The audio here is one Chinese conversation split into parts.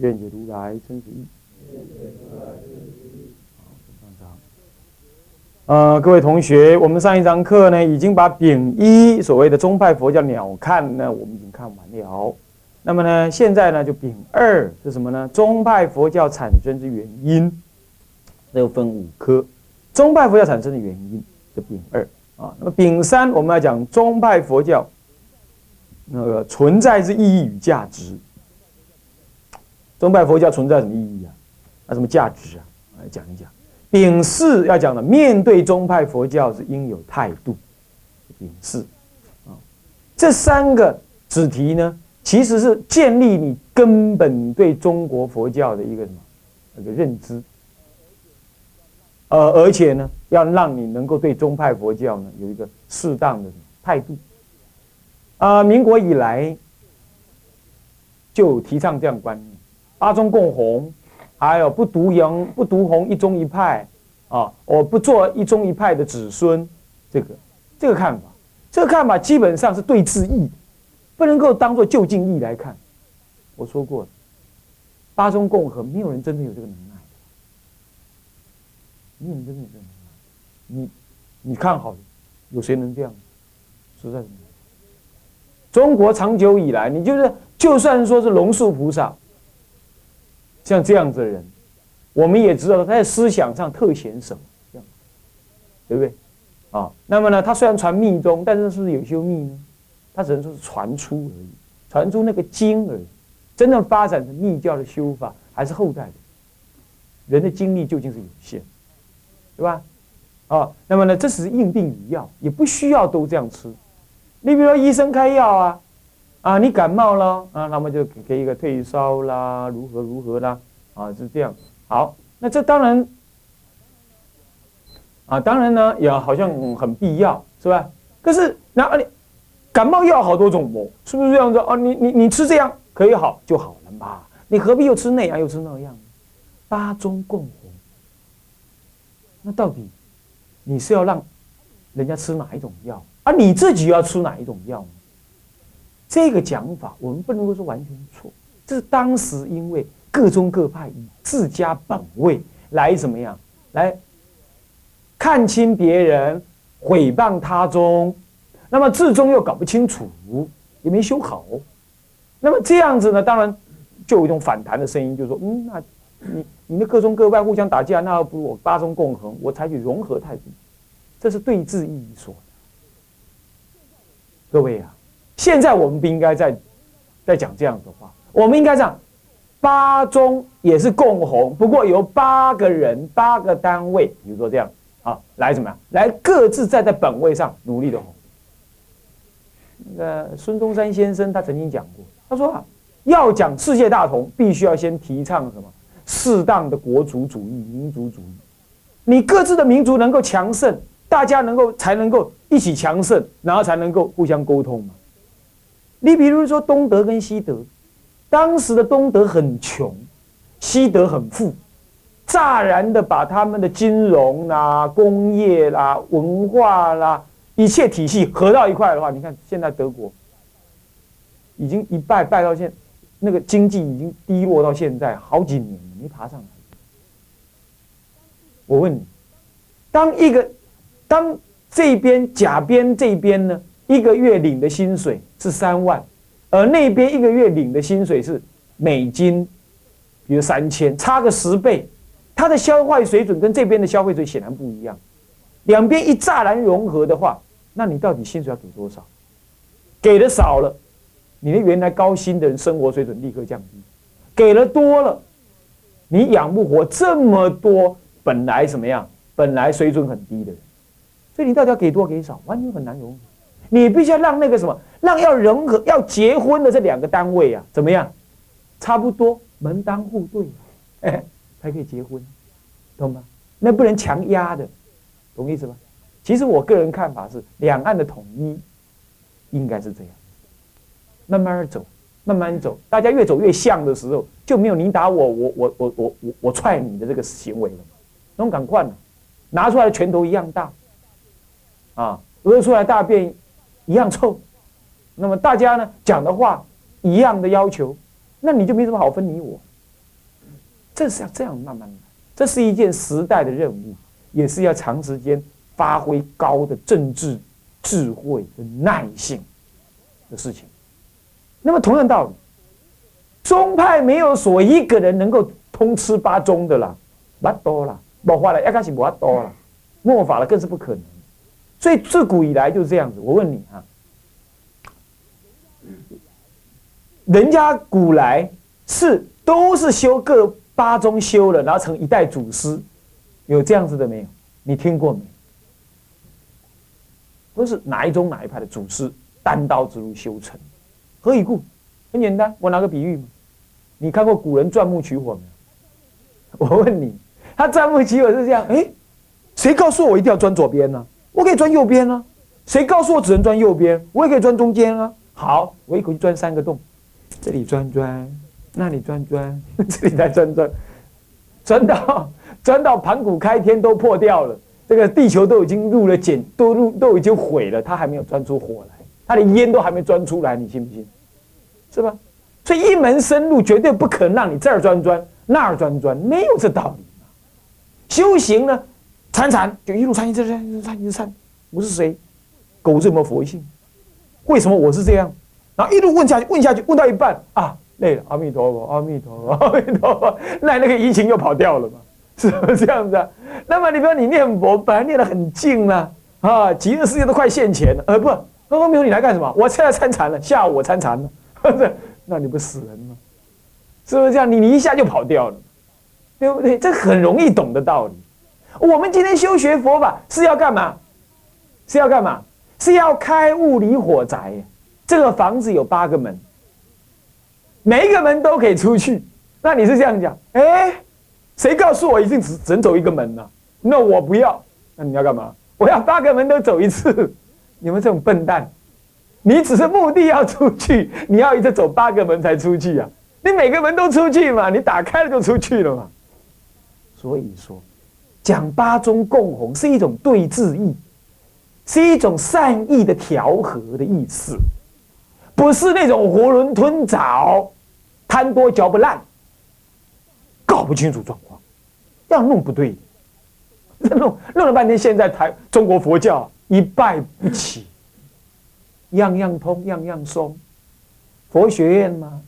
愿解如来真实义。呃，各位同学，我们上一堂课呢，已经把丙一所谓的宗派佛教鸟瞰呢，我们已经看完了。那么呢，现在呢，就丙二是什么呢？宗派佛教产生之原因，这又分五科。宗派佛教产生的原因是丙二啊。那么丙三，我们要讲宗派佛教那个存在之意义与价值。宗派佛教存在什么意义啊？那什么价值啊？来讲一讲。丙四要讲的，面对宗派佛教是应有态度。丙四啊，这三个子题呢，其实是建立你根本对中国佛教的一个什么那个认知。呃，而且呢，要让你能够对宗派佛教呢有一个适当的态度。啊，民国以来就提倡这样观念，八中共弘。还有不独营不独弘一中一派啊，我不做一中一派的子孙，这个这个看法，这个看法基本上是对治义，不能够当做就近义来看。我说过了，八中共和没有人真正有这个能耐，没有人真正有这个能耐。你你看好，有谁能这样？实在是。中国长久以来，你就是就算说是龙树菩萨。像这样子的人，我们也知道他在思想上特显什么，这样，对不对？啊，那么呢，他虽然传密宗，但是是不是有修密呢？他只能说是传出而已，传出那个经而已。真正发展的密教的修法，还是后代的。人的精力究竟是有限，对吧？啊，那么呢，这是应病与药，也不需要都这样吃。你比如说医生开药啊。啊，你感冒了啊，那么就给一个退烧啦，如何如何啦，啊，是这样。好，那这当然，啊，当然呢，也好像很必要，是吧？可是那你感冒药好多种哦，是不是这样子啊？你你你吃这样可以好就好了嘛，你何必又吃那样又吃那样？八中共红，那到底你是要让人家吃哪一种药，而你自己要吃哪一种药呢？这个讲法，我们不能够说完全错。这是当时因为各宗各派以自家本位来怎么样，来看清别人，毁谤他宗，那么至终又搞不清楚，也没修好。那么这样子呢，当然就有一种反弹的声音，就是说，嗯，那你你的各宗各派互相打架，那不如我八宗共和，我采取融合态度，这是对治意义所。各位啊。现在我们不应该再再讲这样的话，我们应该讲八宗也是共红，不过由八个人、八个单位，比如说这样啊，来怎么样？来各自站在本位上努力的红。那个孙中山先生他曾经讲过，他说啊，要讲世界大同，必须要先提倡什么适当的国族主义、民族主义。你各自的民族能够强盛，大家能够才能够一起强盛，然后才能够互相沟通嘛。你比如说东德跟西德，当时的东德很穷，西德很富，乍然的把他们的金融啦、工业啦、文化啦一切体系合到一块的话，你看现在德国已经一败败到现，那个经济已经低落到现在好几年没爬上来。我问你，当一个当这边甲边这边呢？一个月领的薪水是三万，而那边一个月领的薪水是美金，比如三千，差个十倍，它的消费水准跟这边的消费水显然不一样。两边一乍然融合的话，那你到底薪水要给多少？给的少了，你的原来高薪的人生活水准立刻降低；给了多了，你养不活这么多本来怎么样？本来水准很低的人，所以你到底要给多给少，完全很难融合。你必须要让那个什么，让要融合、要结婚的这两个单位啊，怎么样？差不多门当户对，哎才可以结婚，懂吗？那不能强压的，懂意思吧？其实我个人看法是，两岸的统一应该是这样，慢慢走，慢慢走，大家越走越像的时候，就没有你打我，我我我我我我踹你的这个行为了，那种感惯了，拿出来的拳头一样大，啊，屙出来大便一样臭，那么大家呢讲的话一样的要求，那你就没什么好分你我，这是要这样慢慢来，这是一件时代的任务，也是要长时间。发挥高的政治智慧的耐性的事情。那么同样道理，宗派没有所一个人能够通吃八宗的啦，不多了，莫法了，一开始不多了，末法了更是不可能。所以自古以来就是这样子。我问你啊，人家古来是都是修各八宗修了，然后成一代祖师，有这样子的没有？你听过没？都是哪一宗哪一派的祖师单刀直入修成，何以故？很简单，我拿个比喻嘛。你看过古人钻木取火没有？我问你，他钻木取火是这样？哎，谁告诉我一定要钻左边呢？我可以钻右边呢。谁告诉我只能钻右边？我也可以钻中间啊。好，我一口气钻三个洞，这里钻钻，那里钻钻，这里再钻钻，钻到钻到盘古开天都破掉了。这个地球都已经入了碱，都入都已经毁了，它还没有钻出火来，它的烟都还没钻出来，你信不信？是吧？所以一门深入绝对不可能让你这儿钻钻那儿钻钻，没有这道理。修行呢，参禅就一路参一直参一直参一直参，我是谁？狗这么佛性？为什么我是这样？然后一路问下去，问下去，问到一半啊，累了，阿弥陀佛，阿弥陀佛，阿弥陀佛，那那个疫情又跑掉了嘛？是不是这样子啊？那么你比如你念佛，本来念得很静了啊，极乐世界都快现前了，呃不，那没有你来干什么？我现在参禅了，下午我参禅了，那你不死人吗？是不是这样？你你一下就跑掉了，对不对？这很容易懂的道理。我们今天修学佛法是要干嘛？是要干嘛？是要开物理火宅。这个房子有八个门，每一个门都可以出去。那你是这样讲？哎。谁告诉我一定只只能走一个门呢？那我不要。那你要干嘛？我要八个门都走一次。你们这种笨蛋，你只是目的要出去，你要一直走八个门才出去啊？你每个门都出去嘛？你打开了就出去了嘛？所以说，讲八宗共弘是一种对治意，是一种善意的调和的意思，不是那种囫囵吞枣、贪多嚼不烂。搞不清楚状况，这样弄不对，弄弄了半天，现在台中国佛教一败不起，样样通，样样松。佛学院嘛，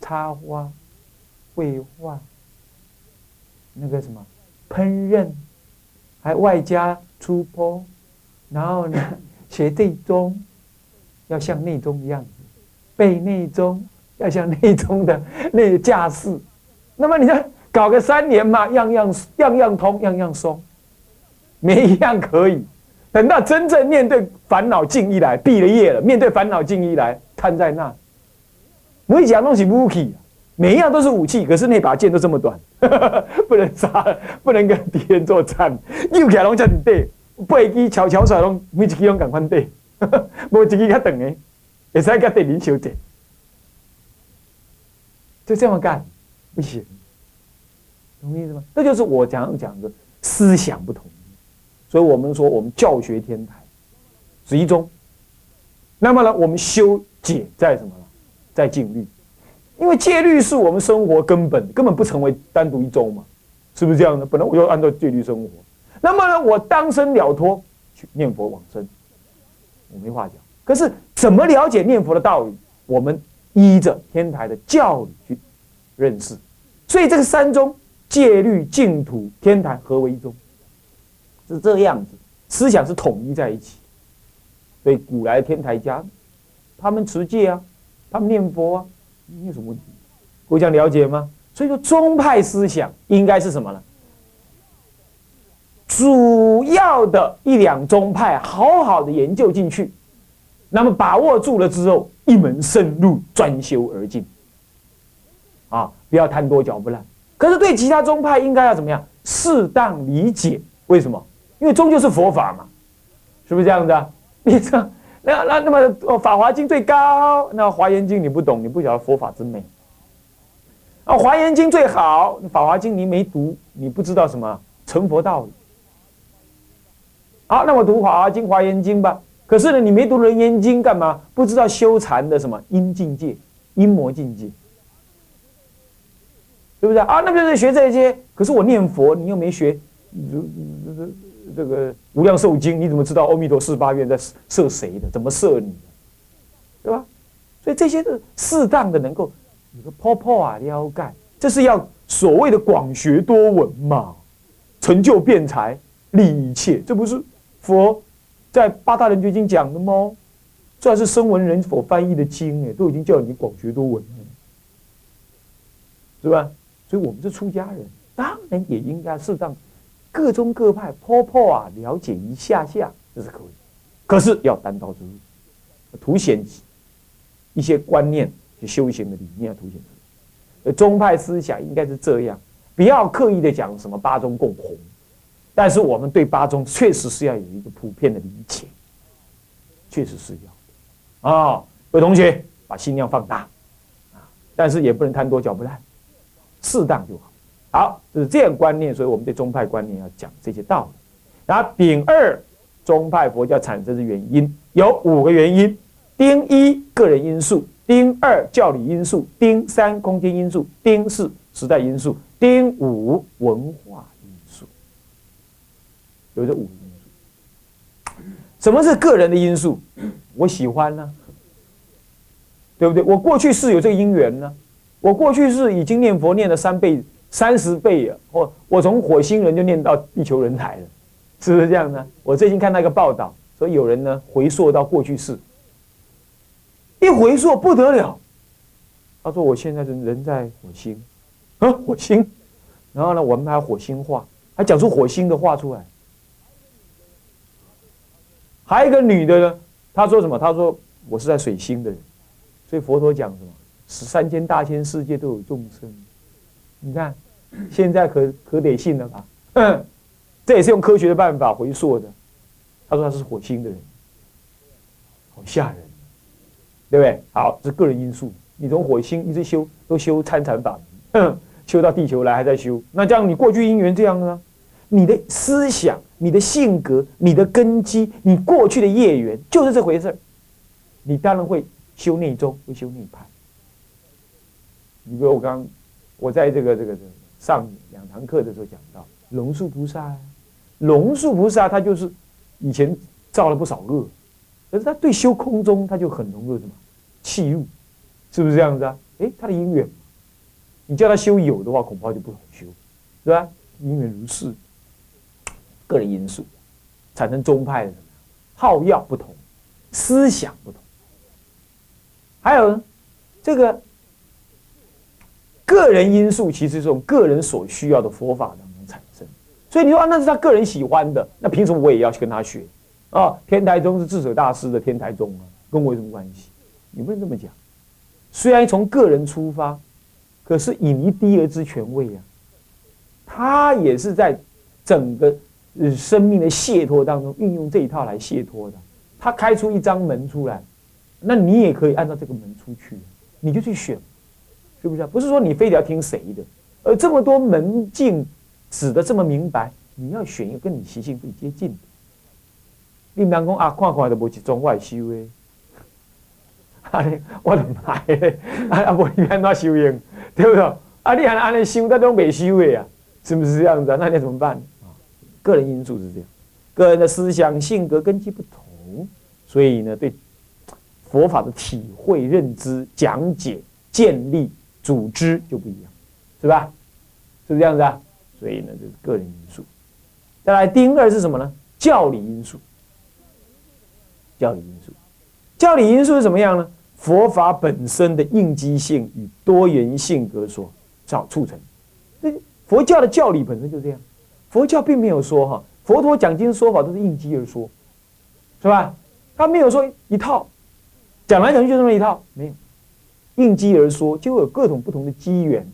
插花、绘画，那个什么烹饪，还外加出坡，然后呢，学内宗要像内宗一样，背内宗要像内宗的 那个架势。那么你看。搞个三年嘛，样样样样通，样样松，没一样可以。等到真正面对烦恼境一来，毕了业了，面对烦恼境一来，瘫在那。每讲东西武器，每一样都是武器，可是那把剑都这么短，不能杀，不能跟敌人作战。又起来拢叫你对，八支悄悄甩拢，每一支拢赶快对，无一支较长的，会使甲敌人相战，就这么干，不行。懂意思吗？这就是我讲讲的思想不同，所以我们说我们教学天台是一宗。那么呢，我们修解在什么呢？在戒律，因为戒律是我们生活根本，根本不成为单独一宗嘛，是不是这样的？本来我就按照戒律生活。那么呢，我当生了脱去念佛往生，我没话讲。可是怎么了解念佛的道理？我们依着天台的教理去认识。所以这个三宗。戒律、净土、天台合为一宗，是这样子，思想是统一在一起。所以古来天台家，他们持戒啊，他们念佛啊，没有什么问题。互相了解吗？所以说宗派思想应该是什么呢？主要的一两宗派，好好的研究进去，那么把握住了之后，一门深入，专修而进。啊，不要贪多嚼不烂。可是对其他宗派应该要怎么样？适当理解。为什么？因为终究是佛法嘛，是不是这样的？你这那那那么《法华经》最高，那《华严经》你不懂，你不晓得佛法之美。啊，《华严经》最好，《法华经》你没读，你不知道什么成佛道理。好，那我读《法华经》《华严经》吧。可是呢，你没读《楞严经》干嘛？不知道修禅的什么阴境界、阴魔境界，对不对啊？那就是学这些。可是我念佛，你又没学。这个无量寿经，你怎么知道阿弥陀四八愿在摄谁的？怎么摄你？对吧？所以这些是适当的，能够有个泡泡啊，了解，这是要所谓的广学多闻嘛，成就辩才，利一切，这不是佛在八大人觉经讲的吗？这是声闻人所翻译的经哎，都已经叫你广学多闻了，是吧？所以我们是出家人，当然也应该适当。各宗各派，破破啊，了解一下下，这是可以。可是要单刀直入，凸显一些观念、去修行的理念，凸显出来。宗派思想应该是这样，不要刻意的讲什么八宗共红。但是我们对八宗确实是要有一个普遍的理解，确实是要啊。各位同学，把心量放大啊，但是也不能贪多嚼不烂，适当就好。好，就是这样观念，所以我们对宗派观念要讲这些道理。然后丙二，宗派佛教产生的原因有五个原因：丁一个人因素，丁二教理因素，丁三空间因素，丁四时代因素，丁五文化因素。有这五个因素。什么是个人的因素？我喜欢呢，对不对？我过去是有这个因缘呢，我过去是已经念佛念了三辈子。三十倍啊！我我从火星人就念到地球人来了，是不是这样呢？我最近看到一个报道，说有人呢回溯到过去式，一回溯不得了。他说我现在人人在火星，啊火星，然后呢我们还火星话，还讲出火星的话出来。还有一个女的呢，她说什么？她说我是在水星的人，所以佛陀讲什么？十三千大千世界都有众生。你看，现在可可得信了吧？这也是用科学的办法回溯的。他说他是火星的人，好吓人，对不对？好，这是个人因素。你从火星一直修，都修参禅法门，修到地球来还在修。那这样你过去因缘这样呢？你的思想、你的性格、你的根基、你过去的业缘，就是这回事儿。你当然会修内宗，会修内派。你比如我刚。我在这个这个上两堂课的时候讲到龙树菩萨，龙树菩萨他就是以前造了不少恶，可是他对修空中他就很浓的什么气入，是不是这样子啊？哎，他的因缘，你叫他修有的话，恐怕就不好修，是吧？因缘如是，个人因素产生宗派的好药不同，思想不同，还有这个。个人因素其实是从个人所需要的佛法当中产生，所以你说啊，那是他个人喜欢的，那凭什么我也要去跟他学？啊，天台宗是智者大师的天台宗啊，跟我有什么关系？你不能这么讲。虽然从个人出发，可是以尼低而知权位啊，他也是在整个生命的解脱当中运用这一套来解脱的。他开出一张门出来，那你也可以按照这个门出去，你就去选。是不是？不是说你非得要听谁的，而这么多门径指的这么明白，你要选一个跟你习性最接近的。你唔能讲啊，看看都无集中外修诶，啊，我的妈耶！啊啊，无你安怎修行，对不对？啊，你还安尼修，那都未修诶啊，是不是这样子？那你怎么办？个人因素是这样，个人的思想性格根基不同，所以呢，对佛法的体会、认知、讲解、建立。组织就不一样，是吧？是不是这样子啊？所以呢，就是个人因素。再来，第二是什么呢？教理因素。教理因素，教理因素是什么样呢？佛法本身的应激性与多元性格所造促成。这佛教的教理本身就这样。佛教并没有说哈，佛陀讲经说法都是应机而说，是吧？他没有说一套，讲来讲去就这么一套，没有。应机而说，就有各种不同的机缘，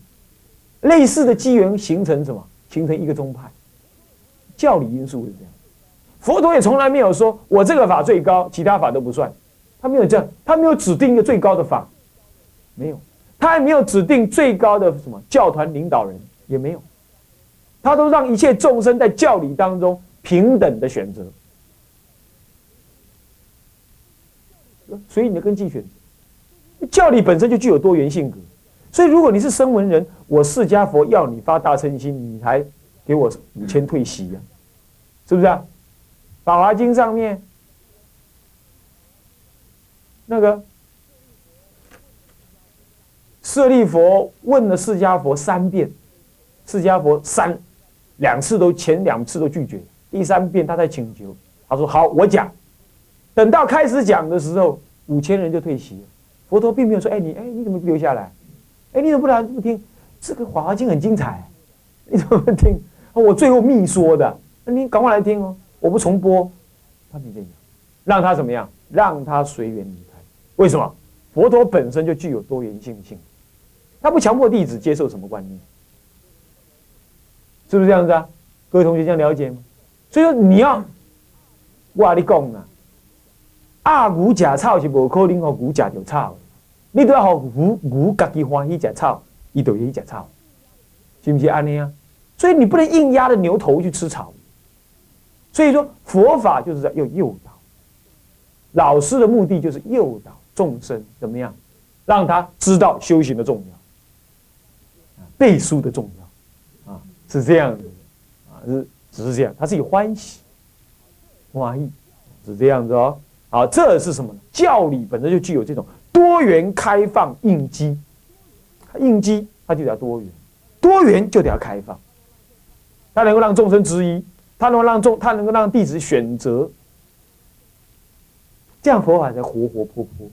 类似的机缘形成什么？形成一个宗派。教理因素是这样。佛陀也从来没有说我这个法最高，其他法都不算。他没有这样，他没有指定一个最高的法，没有。他也没有指定最高的什么教团领导人，也没有。他都让一切众生在教理当中平等的选择。所以你的根基选择，教理本身就具有多元性格。所以如果你是声闻人，我释迦佛要你发大乘心，你还给我五千退息呀？是不是啊？《法华经》上面那个舍利佛问了释迦佛三遍，释迦佛三两次都前两次都拒绝，第三遍他在请求，他说好，我讲。等到开始讲的时候，五千人就退席了。佛陀并没有说：“哎，你哎，你怎么不留下来？哎，你怎么不来不听？这个《法华经》很精彩，你怎么不听？我最后密说的，那你赶快来听哦！我不重播。”他没这样，让他怎么样？让他随缘离开。为什么？佛陀本身就具有多元性性，他不强迫弟子接受什么观念，是不是这样子啊？各位同学这样了解吗？所以说你要，我跟你讲啊。鸭牛食草是无可能，互牛食着草。你都要互牛牛家己欢喜食草，伊就愿意食草，是不是安尼啊？所以你不能硬压着牛头去吃草。所以说佛法就是在要诱导，老师的目的就是诱导众生怎么样，让他知道修行的重要，背书的重要，啊，是这样的，啊，是只是这样，他是有欢喜，欢喜是这样子哦。好，这是什么呢？教理本身就具有这种多元开放应激，应激它就得要多元，多元就得要开放，它能够让众生之一，它能够让众，它能够让弟子选择，这样佛法才活活泼泼，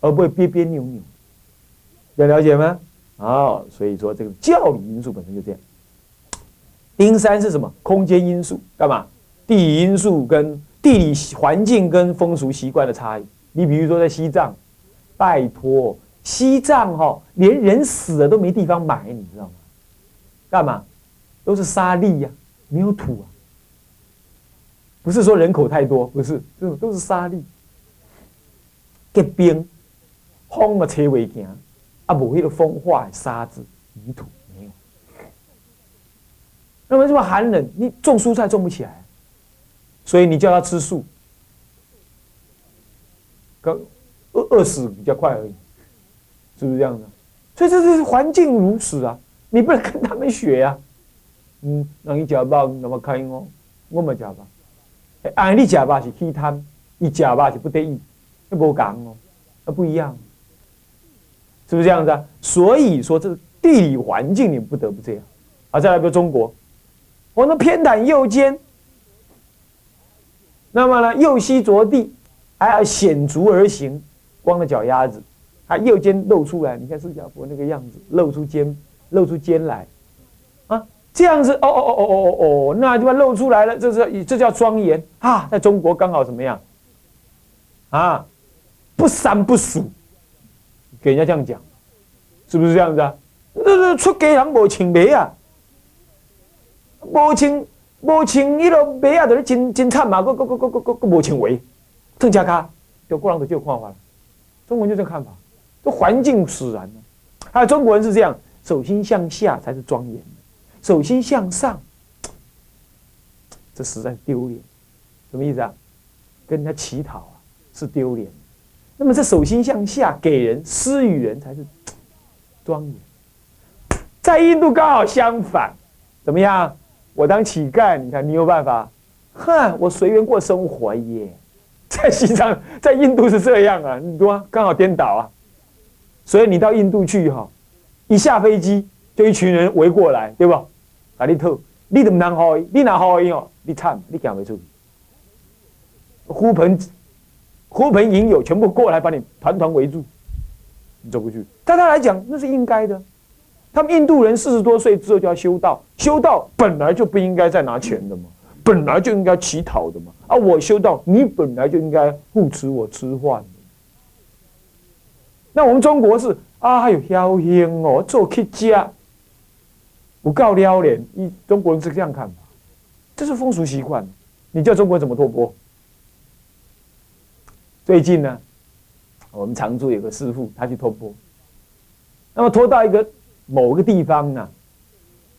而不会别别扭扭，要了解吗？好，所以说这个教理因素本身就这样。丁三是什么？空间因素，干嘛？地理因素跟。地理环境跟风俗习惯的差异，你比如说在西藏，拜托，西藏哈连人死了都没地方埋，你知道吗？干嘛？都是沙砾呀，没有土啊。不是说人口太多，不是，都都是沙砾。结冰，风啊吹未行，啊无迄个风化沙子泥土没有。那么这么寒冷，你种蔬菜种不起来。所以你叫他吃素，饿饿死比较快而已，是不是这样的？所以这是环境如此啊，你不能跟他们学呀。嗯，让你假吧，那么开哦，我们假吧。哎，你假吧是气贪，你假吧是不得已，那不讲哦，那不一样，是不是这样子啊？所以说，这地理环境你不得不这样。啊，再来个中国，我那偏袒右肩。那么呢，右膝着地，还要显足而行，光着脚丫子，还右肩露出来。你看释迦佛那个样子，露出肩，露出肩来，啊，这样子，哦哦哦哦哦哦哦，那地方露出来了，这是这叫庄严啊！在中国刚好怎么样？啊，不三不四，给人家这样讲，是不是这样子啊？那那出家人无请媒啊，无请。无穿迄落袜啊，就是真真惨嘛！个个个个个个无穿围，更加卡，就国人就这看法了。中国人就这看法，这环境使然呢。还有中国人是这样，手心向下才是庄严，手心向上，这实在是丢脸。什么意思啊？跟人家乞讨啊，是丢脸。那么这手心向下给人施与人才是庄严。在印度刚好相反，怎么样？我当乞丐，你看你有办法？哼，我随缘过生活耶。在西藏，在印度是这样啊，你多刚好颠倒啊。所以你到印度去哈，一下飞机就一群人围过来，对不？啊，你偷，你怎么能好？你哪好音哦？你惨，你赶不出去。呼朋呼朋引友全部过来把你团团围住，你走不去。对他来讲，那是应该的。他们印度人四十多岁之后就要修道，修道本来就不应该再拿钱的嘛，本来就应该乞讨的嘛。啊，我修道，你本来就应该护持我吃饭。那我们中国是啊哟，侥幸哦，做去吃，不告撩脸。一中国人是这样看法，这是风俗习惯。你叫中国人怎么脱钵？最近呢，我们常住有个师傅，他去脱钵，那么脱到一个某个地方呢，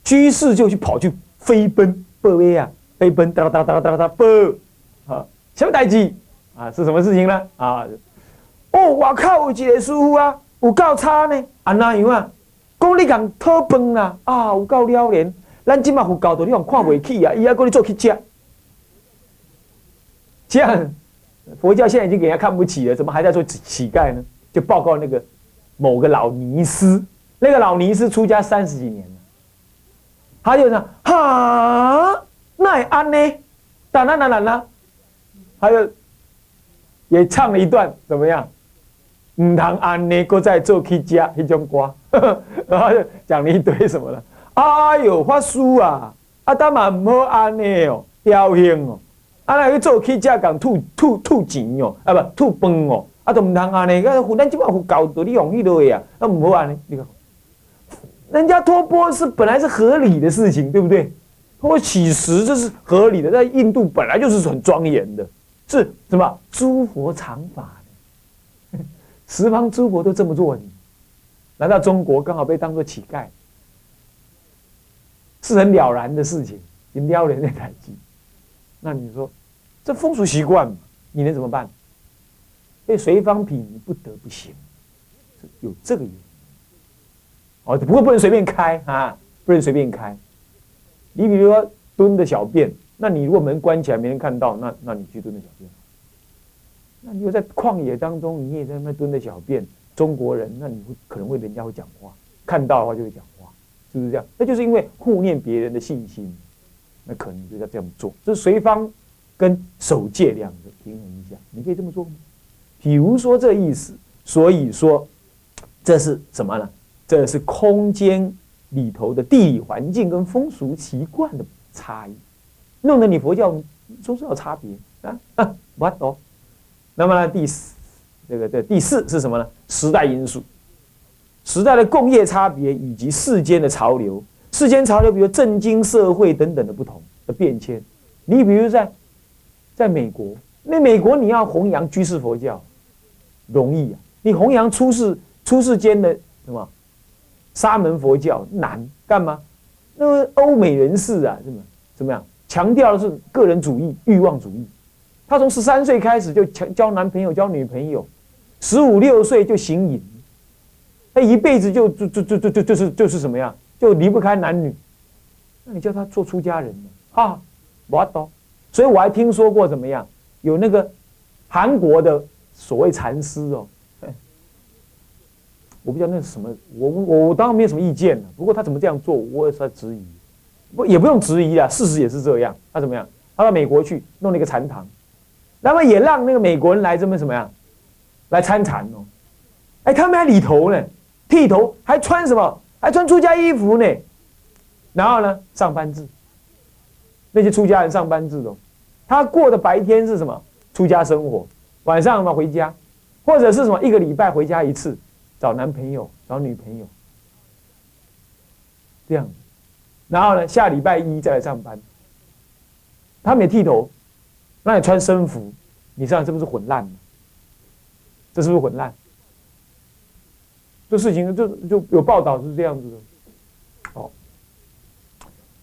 居士就去跑去飞奔，奔啊，飞奔哒哒哒哒哒啵，啊，什么代志啊？是什么事情呢？啊，哦，我靠，有一个师傅啊，有够差呢，啊那样啊，讲你讲托饭啦，啊，有够了然，咱今嘛佛教徒你看看不起啊，伊还讲你做去吃，这样。佛教现在已经给人家看不起了，怎么还在做乞丐呢？就报告那个某个老尼师，那个老尼师出家三十几年了，他就讲哈，那安呢？当然当然啦，还有也唱了一段怎么样？唔通安呢，搁在做乞家一种歌，然后就讲了一堆什么了？哎呦，法师啊，啊，当嘛唔好安呢哦，侥幸哦。啊，来去做乞食，讲吐吐吐钱哦，啊不吐饭哦，啊都唔通安尼，个咱即摆佛教徒你容易落去啊，那唔好安尼，你看，人家托钵是本来是合理的事情，对不对？托乞食这是合理的，在印度本来就是很庄严的，是什么？诸佛常法，十方诸佛都这么做，你来到中国刚好被当做乞丐，是很了然的事情，你撩人的台机。那你说，这风俗习惯嘛，你能怎么办？被随方品，你不得不行，有这个原因。哦，不过不能随便开啊，不能随便开。你比如说蹲的小便，那你如果门关起来没人看到，那那你去蹲的小便。那你又在旷野当中，你也在那蹲的小便，中国人，那你会可能会人家会讲话，看到的话就会讲话，是不是这样？那就是因为护念别人的信心。那可能就要这样做，这是随方跟守戒两个平衡一下，你可以这么做吗？比如说这意思，所以说这是什么呢？这是空间里头的地理环境跟风俗习惯的差异，弄得你佛教总是有差别啊。我懂。那么呢，第四这个这第四是什么呢？时代因素，时代的工业差别以及世间的潮流。世间潮流，比如政经社会等等的不同的变迁，你比如在，在美国，那美国你要弘扬居士佛教，容易啊；你弘扬出世出世间的什么沙门佛教难，干嘛？那欧美人士啊，怎么怎么样？强调的是个人主义、欲望主义。他从十三岁开始就强交男朋友、交女朋友，十五六岁就行淫，他一辈子就就就就就就是就是什么样？就离不开男女，那你叫他做出家人呢？啊，我懂。所以我还听说过怎么样，有那个韩国的所谓禅师哦，我不知道那是什么，我我我当然没有什么意见了。不过他怎么这样做，我也是在质疑。不也不用质疑啊，事实也是这样。他怎么样？他到美国去弄了一个禅堂，那么也让那个美国人来这么什么样，来参禅哦。哎，他们还理头呢，剃头还穿什么？还穿出家衣服呢，然后呢，上班制。那些出家人上班制的，他过的白天是什么？出家生活，晚上嘛回家，或者是什么？一个礼拜回家一次，找男朋友，找女朋友，这样。然后呢，下礼拜一再来上班。他没剃头，那你穿僧服，你这样是不是混乱？这是不是混乱？这事情就就有报道是这样子的，哦，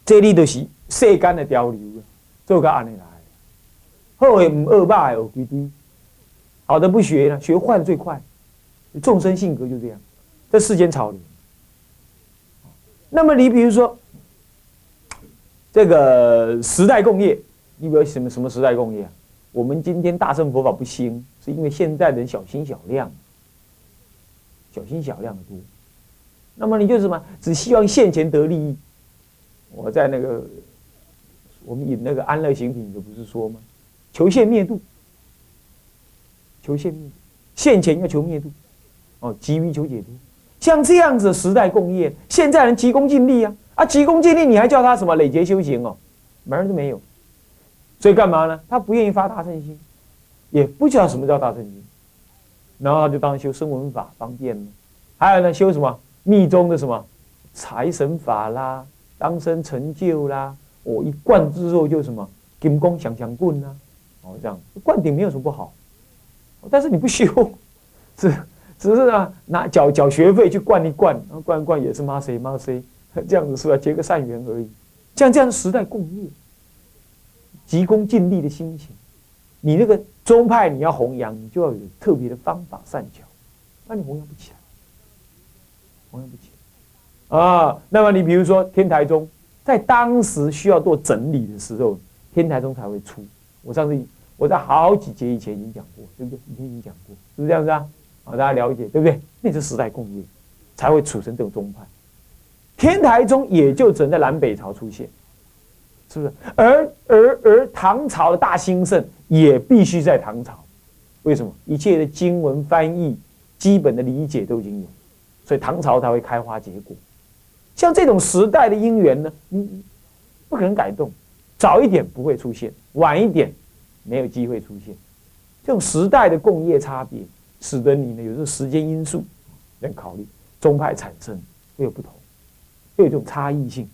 这里就是世间的潮流啊，做个安尼来，好的唔恶霸哦，滴滴，好的不学了，学坏的最快，众生性格就这样，这世间潮流。那么你比如说这个时代工业，你比如什么什么时代工业啊？我们今天大乘佛法不兴，是因为现在人小心小量。小心小量的多，那么你就是什么？只希望现前得利益。我在那个我们引那个安乐行品，的不是说吗？求现灭度，求现灭，现前要求灭度，哦，急于求解脱。像这样子的时代共业，现在人急功近利啊，啊，急功近利，你还叫他什么累劫修行哦？门儿都没有。所以干嘛呢？他不愿意发大乘心，也不知道什么叫大乘心。然后他就当修声闻法方便，还有呢，修什么密宗的什么财神法啦，当生成就啦，我一灌之后就什么金光响响棍呐，哦，这样灌顶没有什么不好，但是你不修，只只是啊拿缴缴学费去灌一灌，然后灌一灌也是妈谁妈谁，这样子是吧？结个善缘而已。像这样时代共业，急功近利的心情，你那个宗派你要弘扬，你就要有特别的方法善巧，那你弘扬不起来。弘扬不起来啊！那么你比如说天台宗，在当时需要做整理的时候，天台宗才会出。我上次我在好几节以前已经讲过，对不对？以前已经讲过，是不是这样子啊？好，大家了解对不对？那是时代共业，才会储成这种宗派。天台宗也就只能在南北朝出现，是不是？而而而唐朝的大兴盛也必须在唐朝，为什么？一切的经文翻译、基本的理解都已经有。所以唐朝才会开花结果，像这种时代的因缘呢，你不可能改动，早一点不会出现，晚一点没有机会出现。这种时代的共业差别，使得你呢有时候时间因素要考虑，宗派产生会有不同，有这种差异性。